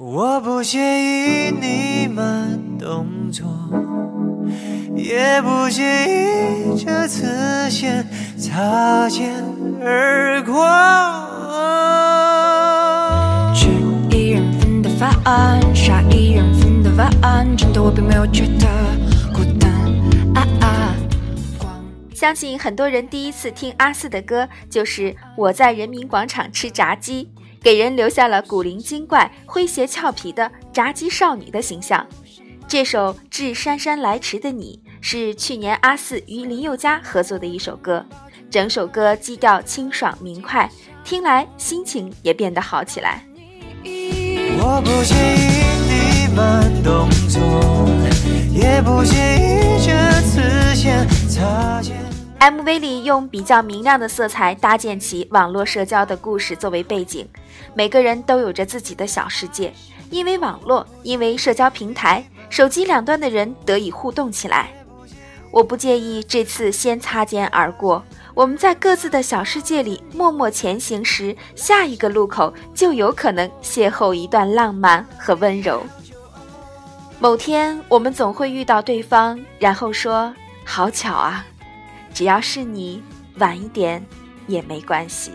我不介意你慢动作，也不介意这次先擦肩而过。吃一人份的饭，杀一人份的饭，真的我并没有觉得孤单。啊啊！光相信很多人第一次听阿四的歌，就是我在人民广场吃炸鸡。给人留下了古灵精怪、诙谐俏皮的炸鸡少女的形象。这首《致姗姗来迟的你》是去年阿四与林宥嘉合作的一首歌，整首歌基调清爽明快，听来心情也变得好起来。我不介意 MV 里用比较明亮的色彩搭建起网络社交的故事作为背景，每个人都有着自己的小世界。因为网络，因为社交平台，手机两端的人得以互动起来。我不介意这次先擦肩而过，我们在各自的小世界里默默前行时，下一个路口就有可能邂逅一段浪漫和温柔。某天，我们总会遇到对方，然后说：“好巧啊。”只要是你晚一点也没关系。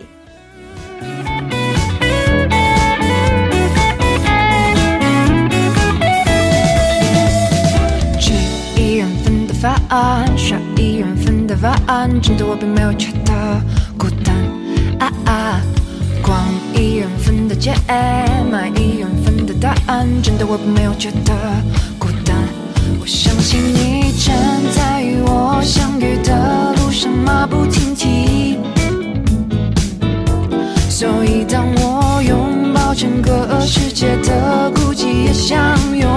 吃一人份的饭，刷一人份的碗，真的我并没有觉得孤单。啊啊！逛一人份的街，买一人份的答案，真的我并没有觉得当我拥抱整个世界的孤寂，也相拥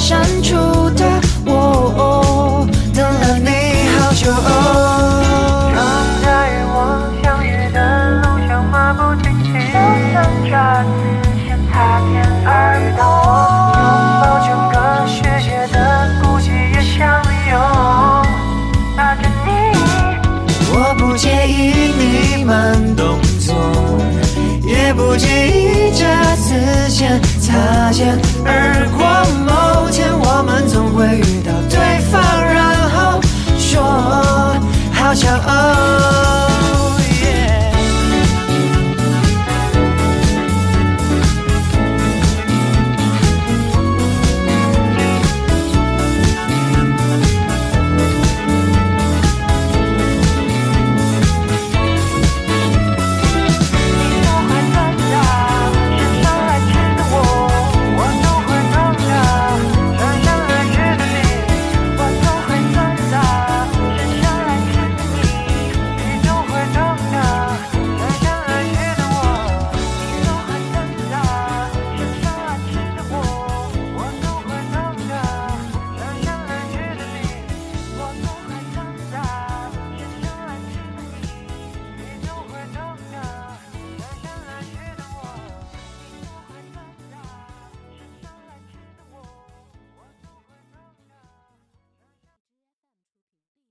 删除的我，等了你好久。正在与我相遇的路上马不停蹄，就像这次先擦肩而过，拥抱整个世界的孤寂也相拥抱着你。我不介意你慢动作，也不介意这次先擦肩而过。